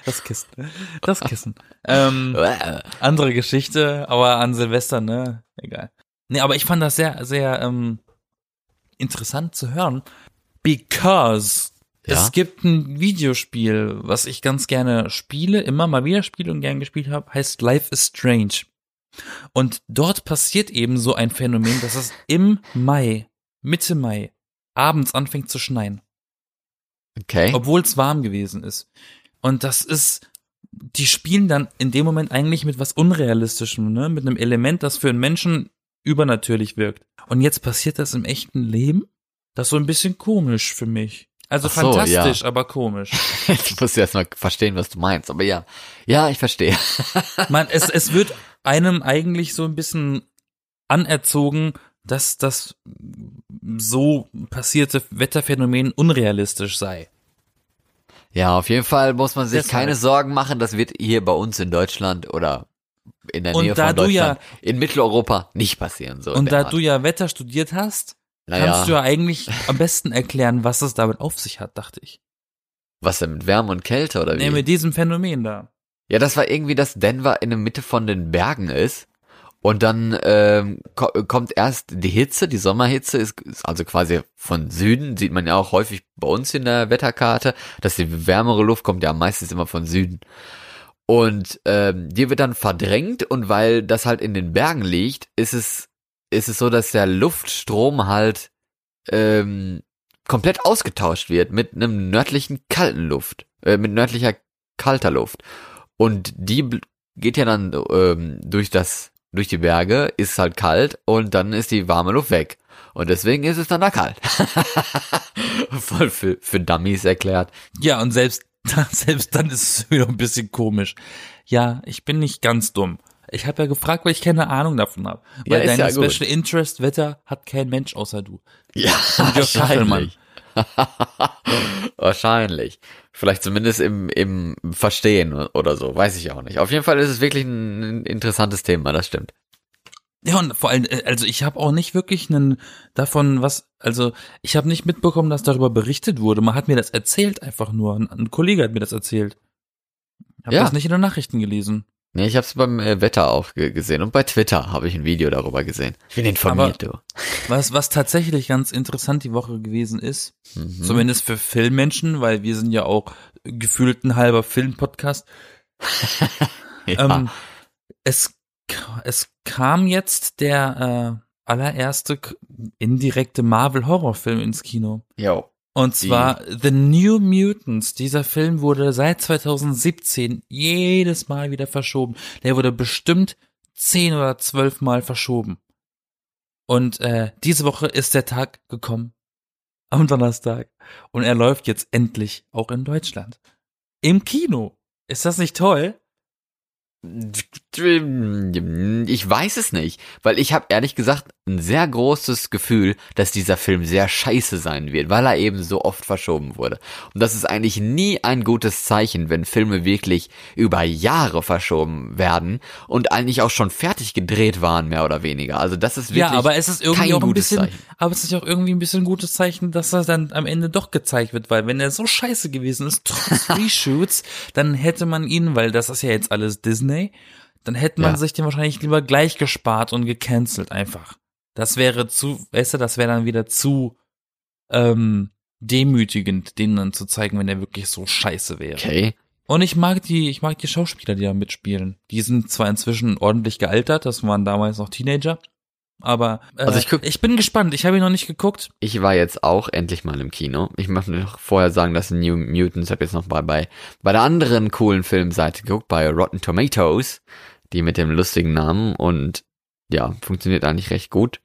Das Kissen. Das Kissen. ähm, andere Geschichte, aber an Silvester, ne? Egal. Nee, aber ich fand das sehr, sehr ähm, interessant zu hören, because Ja? es gibt ein Videospiel, was ich ganz gerne spiele, immer mal wieder spiele und gern gespielt habe, heißt Life is Strange. Und dort passiert eben so ein Phänomen, dass es im Mai, Mitte Mai, abends anfängt zu schneien Okay. obwohl es warm gewesen ist. Und das ist, die spielen dann in dem Moment eigentlich mit was Unrealistischem, ne? Mit einem Element, das für einen Menschen übernatürlich wirkt. Und jetzt passiert das im echten Leben? Das ist so ein bisschen komisch für mich. Also so, fantastisch, ja. aber komisch. Jetzt musst du erst mal verstehen, was du meinst. Aber ja. Ja, ich verstehe. Man, es, es wird einem eigentlich so ein bisschen anerzogen, dass das so passierte Wetterphänomen unrealistisch sei. Ja, auf jeden Fall muss man sich Deshalb. keine Sorgen machen. Das wird hier bei uns in Deutschland oder in der Und Nähe von du ja- Deutschland in Mitteleuropa nicht passieren. So Und da Art. du ja Wetter studiert hast, naja, kannst du ja eigentlich am besten erklären, was es damit auf sich hat, dachte ich. was denn mit Wärme und Kälte oder wie? Nee, mit diesem Phänomen da. Ja, das war irgendwie, dass Denver in der Mitte von den Bergen ist. Und dann ähm, ko kommt erst die Hitze, die Sommerhitze ist, ist also quasi von Süden, sieht man ja auch häufig bei uns in der Wetterkarte, dass die wärmere Luft kommt ja meistens immer von Süden. Und ähm, die wird dann verdrängt und weil das halt in den Bergen liegt, ist es, ist es so, dass der Luftstrom halt ähm, komplett ausgetauscht wird mit einem nördlichen kalten Luft, äh, mit nördlicher kalter Luft. Und die geht ja dann ähm, durch das, durch die Berge, ist halt kalt und dann ist die warme Luft weg. Und deswegen ist es dann da kalt. Voll für, für Dummies erklärt. Ja, und selbst, selbst dann ist es wieder ein bisschen komisch. Ja, ich bin nicht ganz dumm. Ich habe ja gefragt, weil ich keine Ahnung davon habe. Weil Ja, ist deine ja gut. Special Interest Wetter hat kein Mensch außer du. Ja, Kachelmann. Wahrscheinlich. Vielleicht zumindest im, im Verstehen oder so, weiß ich auch nicht. Auf jeden Fall ist es wirklich ein, interessantes Thema, das stimmt. Ja, und vor allem, äh, also ich habe auch nicht wirklich einen davon was, also ich habe nicht mitbekommen, dass darüber berichtet wurde. Man hat mir das erzählt einfach nur. Ein, ein Kollege hat mir das erzählt. Ich habe Ja. das nicht in den Nachrichten gelesen. Nee, ich habe es beim äh, Wetter auch ge gesehen und bei Twitter habe ich ein Video darüber gesehen. Ich bin informiert, du. Was, was tatsächlich ganz interessant die Woche gewesen ist, Mhm. zumindest für Filmmenschen, weil wir sind ja auch gefühlt ein halber Filmpodcast. ja. Ähm, es, es kam jetzt der äh, allererste indirekte Marvel-Horrorfilm ins Kino. Jo. Und zwar The New Mutants. Dieser Film wurde seit 2017 jedes Mal wieder verschoben. Der wurde bestimmt zehn oder zwölf Mal verschoben. Und äh, diese Woche ist der Tag gekommen. Am Donnerstag. Und er läuft jetzt endlich auch in Deutschland. Im Kino. Ist das nicht toll? Ich weiß es nicht, weil ich habe ehrlich gesagt ein sehr großes Gefühl, dass dieser Film sehr scheiße sein wird, weil er eben so oft verschoben wurde. Und das ist eigentlich nie ein gutes Zeichen, wenn Filme wirklich über Jahre verschoben werden und eigentlich auch schon fertig gedreht waren, mehr oder weniger. Also das ist wirklich ja, aber es ist irgendwie kein auch ein gutes bisschen, Zeichen. aber es ist auch irgendwie ein bisschen ein gutes Zeichen, dass er dann am Ende doch gezeigt wird, weil wenn er so scheiße gewesen ist, trotz Reshoots, dann hätte man ihn, weil das ist ja jetzt alles Disney, dann hätte man Ja. sich den wahrscheinlich lieber gleich gespart und gecancelt einfach. Das wäre zu, weißt du, das wäre dann wieder zu ähm, demütigend, den dann zu zeigen, wenn er wirklich so scheiße wäre. Okay. Und ich mag die, ich mag die Schauspieler, die da mitspielen. Die sind zwar inzwischen ordentlich gealtert, das waren damals noch Teenager, aber äh, Also ich guck- ich bin gespannt. Ich habe ihn noch nicht geguckt. Ich war jetzt auch endlich mal im Kino. Ich möchte noch vorher sagen, dass New Mutants, habe jetzt noch bei, bei, bei der anderen coolen Filmseite geguckt, bei Rotten Tomatoes, die mit dem lustigen Namen und ja, funktioniert eigentlich recht gut.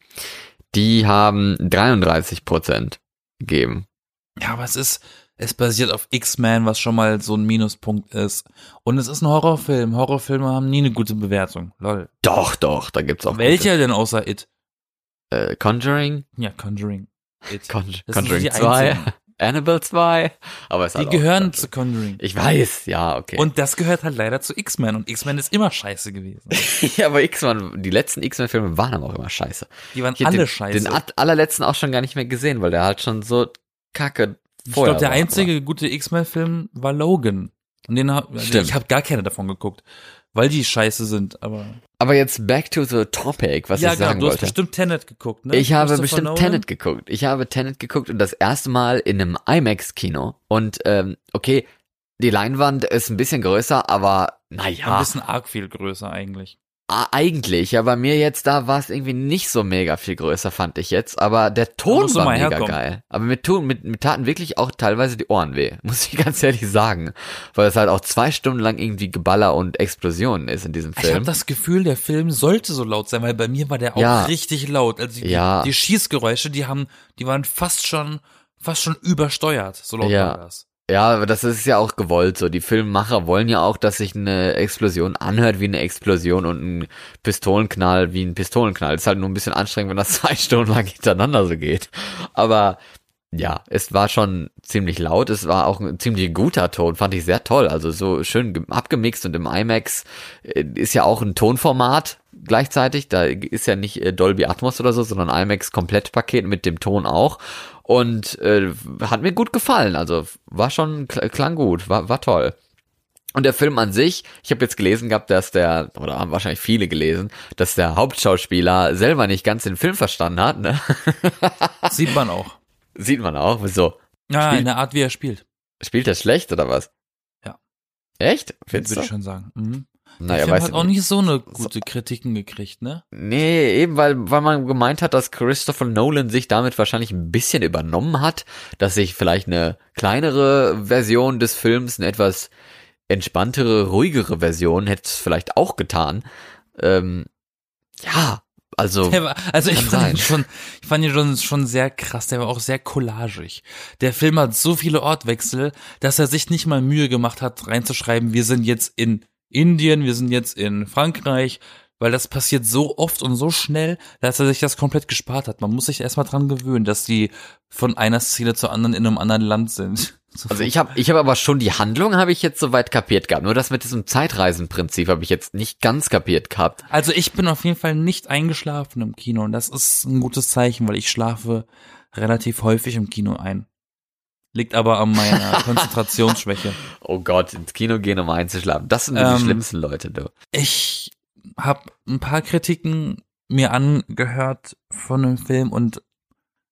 Die haben 33 Prozent gegeben. Ja, aber es ist, es basiert auf X-Men, was schon mal so ein Minuspunkt ist. Und es ist ein Horrorfilm. Horrorfilme haben nie eine gute Bewertung. Lol. Doch, doch, da gibt's auch Welcher denn außer It? Gute. Äh, Conjuring, Ja, Conjuring. It. Con Das Conjuring die 2, einzigen. Annabelle 2. Aber es Die gehören zu Conjuring. Ich weiß, ja, okay. Und das gehört halt leider zu X-Men und X-Men ist immer scheiße gewesen. ja, aber X-Men, die letzten X-Men-Filme waren aber auch immer scheiße. Die waren alle den, scheiße. Den allerletzten auch schon gar nicht mehr gesehen, weil der halt schon so kacke ich glaube, der einzige aber. gute X-Men-Film war Logan. Und den hab, also ich habe gar keine davon geguckt, weil die scheiße sind, aber. Aber jetzt back to the topic, was ja, ich sagen genau, wollte. Ja, du hast bestimmt Tenet geguckt, ne? Ich habe bestimmt Nolan? Tenet geguckt. Ich habe Tenet geguckt und das erste Mal in einem IMAX-Kino. Und ähm, okay, die Leinwand ist ein bisschen größer, aber naja. Ein bisschen arg viel größer eigentlich. Eigentlich, ja, bei mir jetzt da war es irgendwie nicht so mega viel größer, fand ich jetzt. Aber der Ton war mega herkommen. geil. Aber mir, tun, mit, mir taten wirklich auch teilweise die Ohren weh, muss ich ganz ehrlich sagen. Weil es halt auch zwei Stunden lang irgendwie Geballer und Explosionen ist in diesem Film. Ich habe das Gefühl, der Film sollte so laut sein, weil bei mir war der auch ja. richtig laut. Also die, ja. die Schießgeräusche, die haben, die waren fast schon, fast schon übersteuert, so laut ja. war das. Ja, aber das ist ja auch gewollt so. Die Filmemacher wollen ja auch, dass sich eine Explosion anhört wie eine Explosion und ein Pistolenknall wie ein Pistolenknall. ist halt nur ein bisschen anstrengend, wenn das zwei Stunden lang hintereinander so geht. Aber ja, es war schon ziemlich laut. Es war auch ein ziemlich guter Ton, fand ich sehr toll. Also so schön abgemixt und im IMAX äh, ist ja auch ein Tonformat gleichzeitig. Da ist ja nicht äh, Dolby Atmos oder so, sondern IMAX Komplettpaket mit dem Ton auch. Und äh, hat mir gut gefallen. Also war schon, klang gut, war, war toll. Und der Film an sich, ich habe jetzt gelesen gehabt, dass der, oder haben wahrscheinlich viele gelesen, dass der Hauptschauspieler selber nicht ganz den Film verstanden hat. Ne? Sieht man auch. Sieht man auch, wieso? Ja, spielt, in der Art, wie er spielt. Spielt er schlecht oder was? Ja. Echt? Würde ich schon sagen. Mhm. Naja, der Film hat auch nicht so eine gute so, Kritiken gekriegt, ne? Nee, eben weil, weil man gemeint hat, dass Christopher Nolan sich damit wahrscheinlich ein bisschen übernommen hat, dass sich vielleicht eine kleinere Version des Films, eine etwas entspanntere, ruhigere Version hätte es vielleicht auch getan. Ähm, ja, also, war, also ich fand sein. ihn schon, ich fand ihn schon, schon sehr krass. Der war auch sehr collagig. Der Film hat so viele Ortwechsel, dass er sich nicht mal Mühe gemacht hat, reinzuschreiben, wir sind jetzt in Indien, wir sind jetzt in Frankreich, weil das passiert so oft und so schnell, dass er sich das komplett gespart hat. Man muss sich erstmal dran gewöhnen, dass die von einer Szene zur anderen in einem anderen Land sind. Also ich habe ich hab aber schon die Handlung habe ich jetzt soweit kapiert gehabt. Nur das mit diesem Zeitreisenprinzip habe ich jetzt nicht ganz kapiert gehabt. Also ich bin auf jeden Fall nicht eingeschlafen im Kino und das ist ein gutes Zeichen, weil ich schlafe relativ häufig im Kino ein. Liegt aber an meiner Konzentrationsschwäche. Oh Gott, ins Kino gehen, um einzuschlafen. Das sind ähm, die schlimmsten Leute, du. Ich habe ein paar Kritiken mir angehört von dem Film und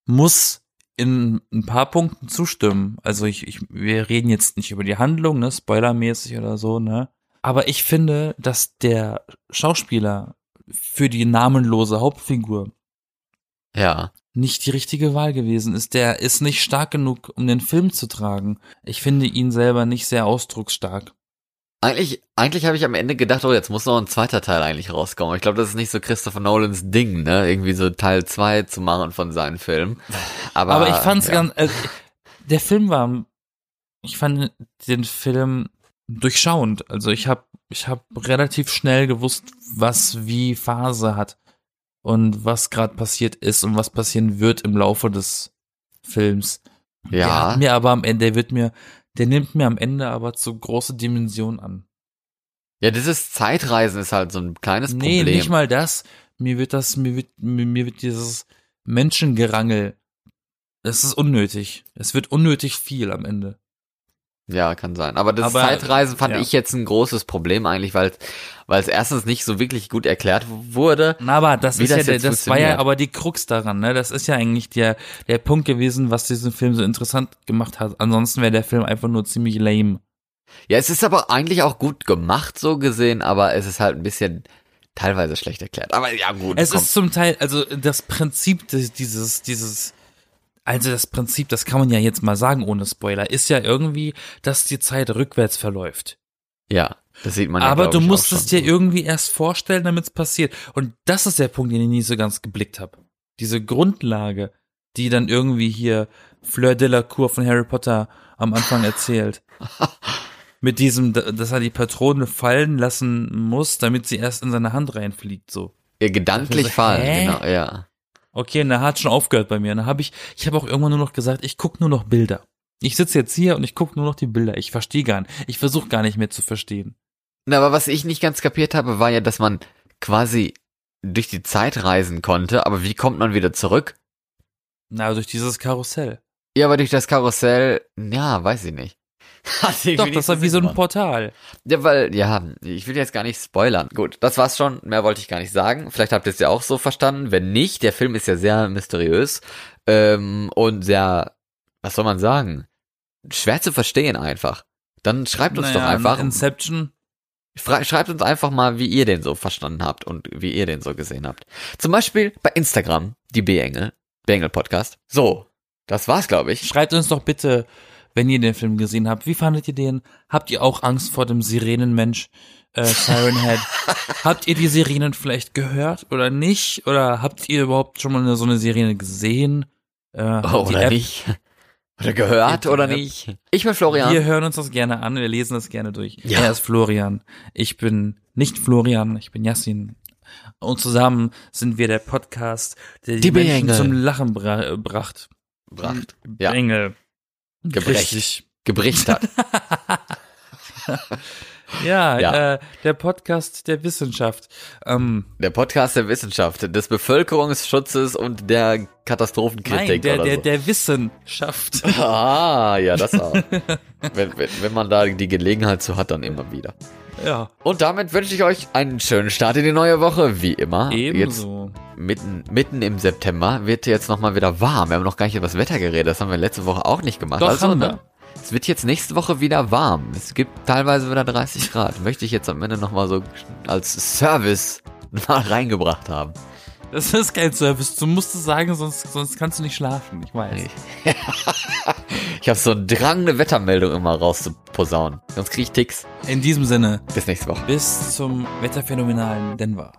muss in ein paar Punkten zustimmen. Also ich, ich, wir reden jetzt nicht über die Handlung, ne, spoilermäßig oder so, ne. Aber ich finde, dass der Schauspieler für die namenlose Hauptfigur ja nicht die richtige Wahl gewesen ist. Der ist nicht stark genug, um den Film zu tragen. Ich finde ihn selber nicht sehr ausdrucksstark. Eigentlich, eigentlich habe ich am Ende gedacht, oh, jetzt muss noch ein zweiter Teil eigentlich rauskommen. Ich glaube, das ist nicht so Christopher Nolans Ding, ne? Irgendwie so Teil zwei zu machen von seinen Filmen. Aber, Aber ich fand's ja. ganz, äh, der Film war, ich fand den Film durchschauend. Also ich habe ich hab relativ schnell gewusst, was wie Phase hat und was gerade passiert ist und was passieren wird im Laufe des Films. Ja. Der mir aber am Ende, der wird mir, der nimmt mir am Ende aber zu große Dimensionen an. Ja, dieses Zeitreisen ist halt so ein kleines Problem. Nee, nicht mal das. Mir wird das, mir wird, mir, mir wird dieses Menschengerangel, das ist unnötig. Es wird unnötig viel am Ende. Ja, kann sein. Aber das Aber, Zeitreisen fand ja. ich jetzt ein großes Problem eigentlich, weil weil es erstens nicht so wirklich gut erklärt wurde. Na, aber das ist das ja, das war ja aber die Krux daran, ne? Das ist ja eigentlich der der Punkt gewesen, was diesen Film so interessant gemacht hat. Ansonsten wäre der Film einfach nur ziemlich lame. Ja, es ist aber eigentlich auch gut gemacht so gesehen, aber es ist halt ein bisschen teilweise schlecht erklärt. Aber ja, gut. Es komm. ist zum Teil, also das Prinzip dieses dieses also das Prinzip, das kann man ja jetzt mal sagen ohne Spoiler, ist ja irgendwie, dass die Zeit rückwärts verläuft. Ja, das sieht man ja. Aber du musst es dir irgendwie erst vorstellen, damit es passiert. Und das ist der Punkt, den ich nie so ganz geblickt habe. Diese Grundlage, die dann irgendwie hier Fleur de la Cour von Harry Potter am Anfang erzählt. Mit diesem, dass er die Patrone fallen lassen muss, damit sie erst in seine Hand reinfliegt, so. Ja, gedanklich so, fallen, hä? genau, ja. Okay, da hat schon aufgehört bei mir. Da habe ich, ich habe auch irgendwann nur noch gesagt, ich guck nur noch Bilder. Ich sitze jetzt hier und ich gucke nur noch die Bilder. Ich verstehe gar nicht. Ich versuche gar nicht mehr zu verstehen. Na, aber was ich nicht ganz kapiert habe, war ja, dass man quasi durch die Zeit reisen konnte, aber wie kommt man wieder zurück? Na, durch dieses Karussell. Ja, aber durch das Karussell, ja, weiß ich nicht. Doch, das war wie so ein Portal. Ja, weil, ja, ich will jetzt gar nicht spoilern. Gut, das war's schon. Mehr wollte ich gar nicht sagen. Vielleicht habt ihr es ja auch so verstanden. Wenn nicht, der Film ist ja sehr mysteriös ähm, und sehr, was soll man sagen, schwer zu verstehen einfach. Dann schreibt uns naja, doch einfach. Inception. Schreibt uns einfach mal, wie ihr den so verstanden habt und wie ihr den so gesehen habt. Zum Beispiel bei Instagram, die B-Engel, B-Engel Podcast. So, das war's, glaube ich. Schreibt uns doch bitte wenn ihr den Film gesehen habt. Wie fandet ihr den? Habt ihr auch Angst vor dem Sirenenmensch äh, Siren Head? habt ihr die Sirenen vielleicht gehört oder nicht? Oder habt ihr überhaupt schon mal so eine Sirene gesehen? Äh, oh, oder App? nicht? Oder gehört oder nicht? Ich bin Florian. Wir hören uns das gerne an, wir lesen das gerne durch. Ja. Er ist Florian. Ich bin nicht Florian, ich bin Yassin. Und zusammen sind wir der Podcast, der die, die Menschen zum Lachen bra bracht. Bracht. Ja. Engel gebrecht, gebricht hat. ja, ja. Äh, der Podcast der Wissenschaft. Ähm, der Podcast der Wissenschaft, des Bevölkerungsschutzes und der Katastrophenkritik. Nein, der, oder der, so. der Wissenschaft. Ah, ja, das auch. wenn, wenn, wenn man da die Gelegenheit zu hat, dann immer wieder. Ja. Und damit wünsche ich euch einen schönen Start in die neue Woche, wie immer. Ebenso. Jetzt mitten, mitten im September wird jetzt nochmal wieder warm. Wir haben noch gar nicht über das Wetter geredet, das haben wir letzte Woche auch nicht gemacht. Doch, also, haben wir. Es wird jetzt nächste Woche wieder warm. Es gibt teilweise wieder 30 Grad. Möchte ich jetzt am Ende nochmal so als Service mal reingebracht haben. Das ist kein Service. Du musst es sagen, sonst, sonst kannst du nicht schlafen. Ich weiß. ich habe so einen Drang, eine Wettermeldung immer rauszuposaunen. Sonst kriege ich Ticks. In diesem Sinne. Bis nächste Woche. Bis zum wetterphänomenalen Denver.